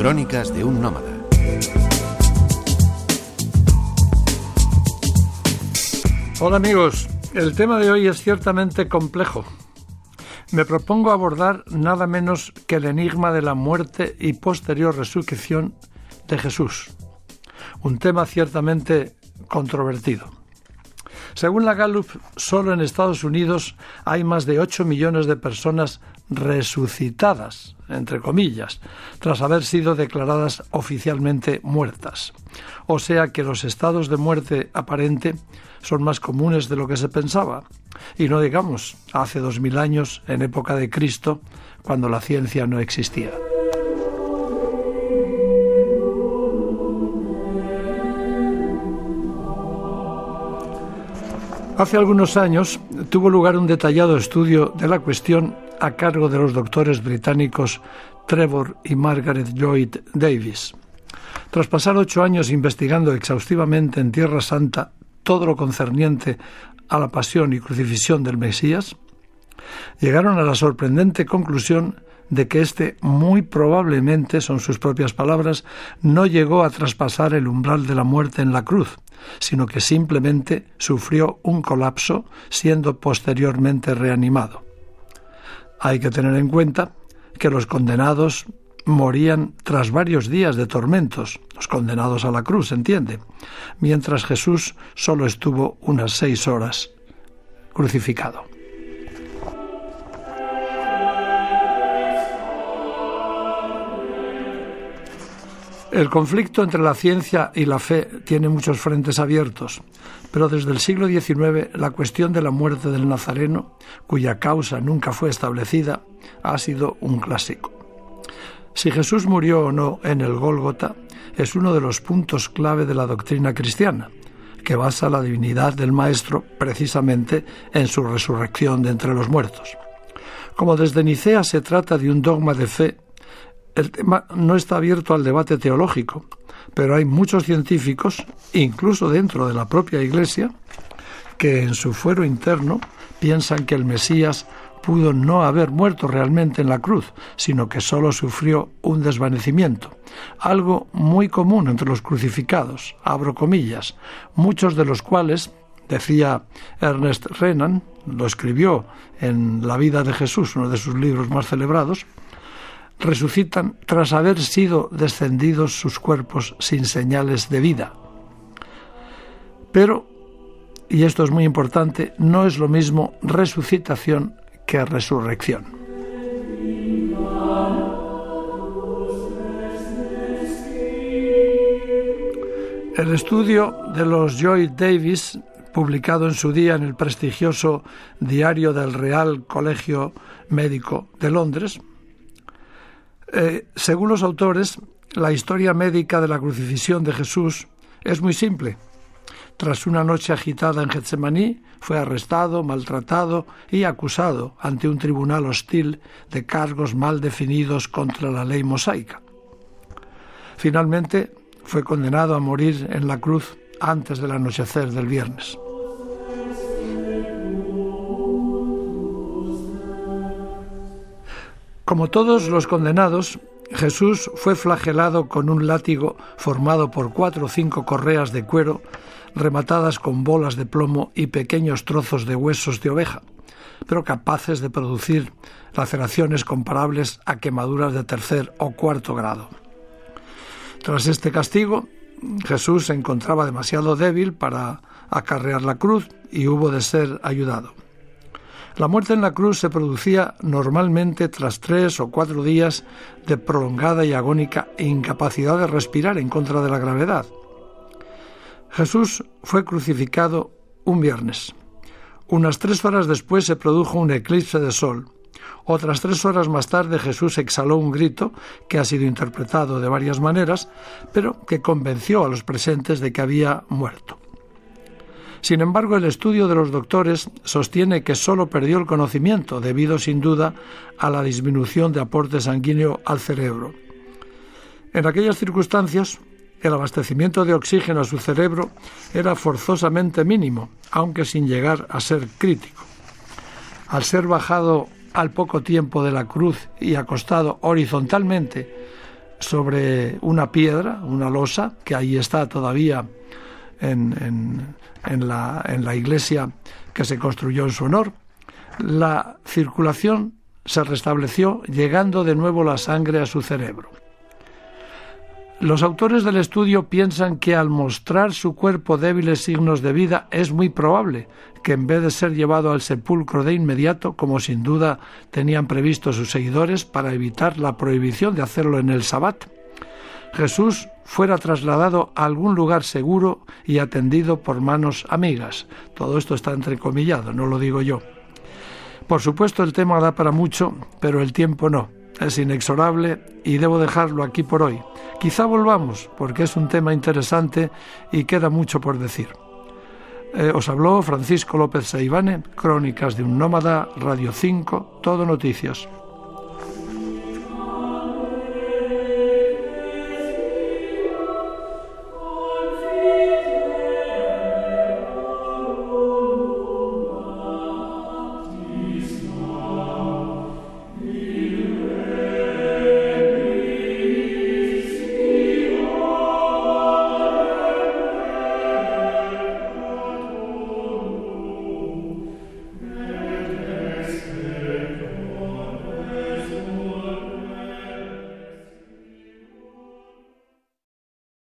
Crónicas de un nómada. Hola amigos, el tema de hoy es ciertamente complejo. Me propongo abordar nada menos que el enigma de la muerte y posterior resurrección de Jesús. Un tema ciertamente controvertido. Según la Gallup, solo en Estados Unidos hay más de 8 millones de personas resucitadas, entre comillas, tras haber sido declaradas oficialmente muertas. O sea que los estados de muerte aparente son más comunes de lo que se pensaba. Y no digamos, hace dos mil años, en época de Cristo, cuando la ciencia no existía. Hace algunos años tuvo lugar un detallado estudio de la cuestión a cargo de los doctores británicos Trevor y Margaret Lloyd Davis. Tras pasar ocho años investigando exhaustivamente en Tierra Santa todo lo concerniente a la pasión y crucifixión del Mesías, llegaron a la sorprendente conclusión de que éste muy probablemente, son sus propias palabras, no llegó a traspasar el umbral de la muerte en la cruz, sino que simplemente sufrió un colapso siendo posteriormente reanimado. Hay que tener en cuenta que los condenados morían tras varios días de tormentos, los condenados a la cruz, entiende, mientras Jesús solo estuvo unas seis horas crucificado. El conflicto entre la ciencia y la fe tiene muchos frentes abiertos, pero desde el siglo XIX la cuestión de la muerte del Nazareno, cuya causa nunca fue establecida, ha sido un clásico. Si Jesús murió o no en el Gólgota es uno de los puntos clave de la doctrina cristiana, que basa la divinidad del Maestro precisamente en su resurrección de entre los muertos. Como desde Nicea se trata de un dogma de fe, el tema no está abierto al debate teológico, pero hay muchos científicos, incluso dentro de la propia Iglesia, que en su fuero interno piensan que el Mesías pudo no haber muerto realmente en la cruz, sino que solo sufrió un desvanecimiento, algo muy común entre los crucificados, abro comillas, muchos de los cuales, decía Ernest Renan, lo escribió en La vida de Jesús, uno de sus libros más celebrados, resucitan tras haber sido descendidos sus cuerpos sin señales de vida. Pero, y esto es muy importante, no es lo mismo resucitación que resurrección. El estudio de los Joy Davis, publicado en su día en el prestigioso Diario del Real Colegio Médico de Londres, eh, según los autores, la historia médica de la crucifixión de Jesús es muy simple. Tras una noche agitada en Getsemaní, fue arrestado, maltratado y acusado ante un tribunal hostil de cargos mal definidos contra la ley mosaica. Finalmente, fue condenado a morir en la cruz antes del anochecer del viernes. Como todos los condenados, Jesús fue flagelado con un látigo formado por cuatro o cinco correas de cuero rematadas con bolas de plomo y pequeños trozos de huesos de oveja, pero capaces de producir laceraciones comparables a quemaduras de tercer o cuarto grado. Tras este castigo, Jesús se encontraba demasiado débil para acarrear la cruz y hubo de ser ayudado. La muerte en la cruz se producía normalmente tras tres o cuatro días de prolongada y agónica incapacidad de respirar en contra de la gravedad. Jesús fue crucificado un viernes. Unas tres horas después se produjo un eclipse de sol. Otras tres horas más tarde Jesús exhaló un grito que ha sido interpretado de varias maneras, pero que convenció a los presentes de que había muerto. Sin embargo, el estudio de los doctores sostiene que solo perdió el conocimiento debido sin duda a la disminución de aporte sanguíneo al cerebro. En aquellas circunstancias, el abastecimiento de oxígeno a su cerebro era forzosamente mínimo, aunque sin llegar a ser crítico. Al ser bajado al poco tiempo de la cruz y acostado horizontalmente sobre una piedra, una losa, que ahí está todavía en, la, iglesia que se construyó en su honor. La circulación se restableció, llegando de nuevo la sangre a su cerebro. Los autores del estudio piensan que al mostrar su cuerpo débiles signos de vida es muy probable que en vez de ser llevado al sepulcro de inmediato, como sin duda tenían previsto sus seguidores para evitar la prohibición de hacerlo en el sabbat, Jesús fuera trasladado a algún lugar seguro y atendido por manos amigas. Todo esto está entrecomillado, no lo digo yo. Por supuesto el tema da para mucho, pero el tiempo no es inexorable y debo dejarlo aquí por hoy. Quizá volvamos, porque es un tema interesante y queda mucho por decir. Eh, os habló Francisco López Saibane, Crónicas de un Nómada, Radio 5, Todo Noticias.